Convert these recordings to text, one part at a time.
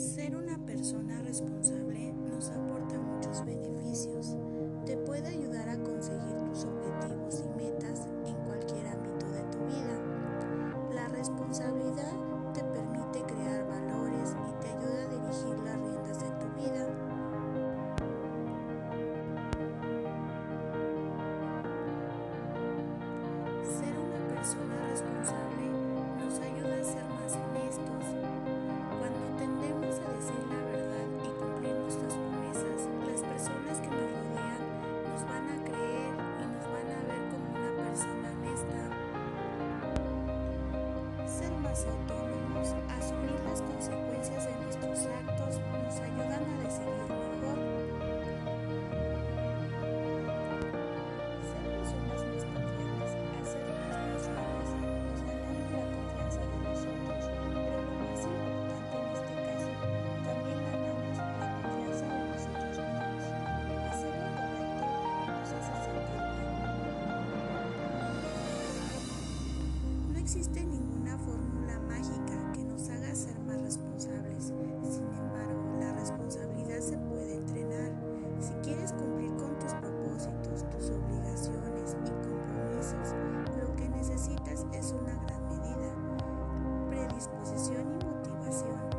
Ser una persona responsable nos aporta muchos beneficios. Te puede ayudar a conseguir tus objetivos y metas en cualquier ámbito de tu vida. La responsabilidad te permite crear valores y te ayuda a dirigir las riendas de tu vida. Ser una persona responsable No existe ninguna fórmula mágica que nos haga ser más responsables. Sin embargo, la responsabilidad se puede entrenar. Si quieres cumplir con tus propósitos, tus obligaciones y compromisos, lo que necesitas es una gran medida, predisposición y motivación.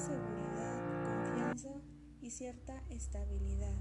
seguridad, confianza y cierta estabilidad.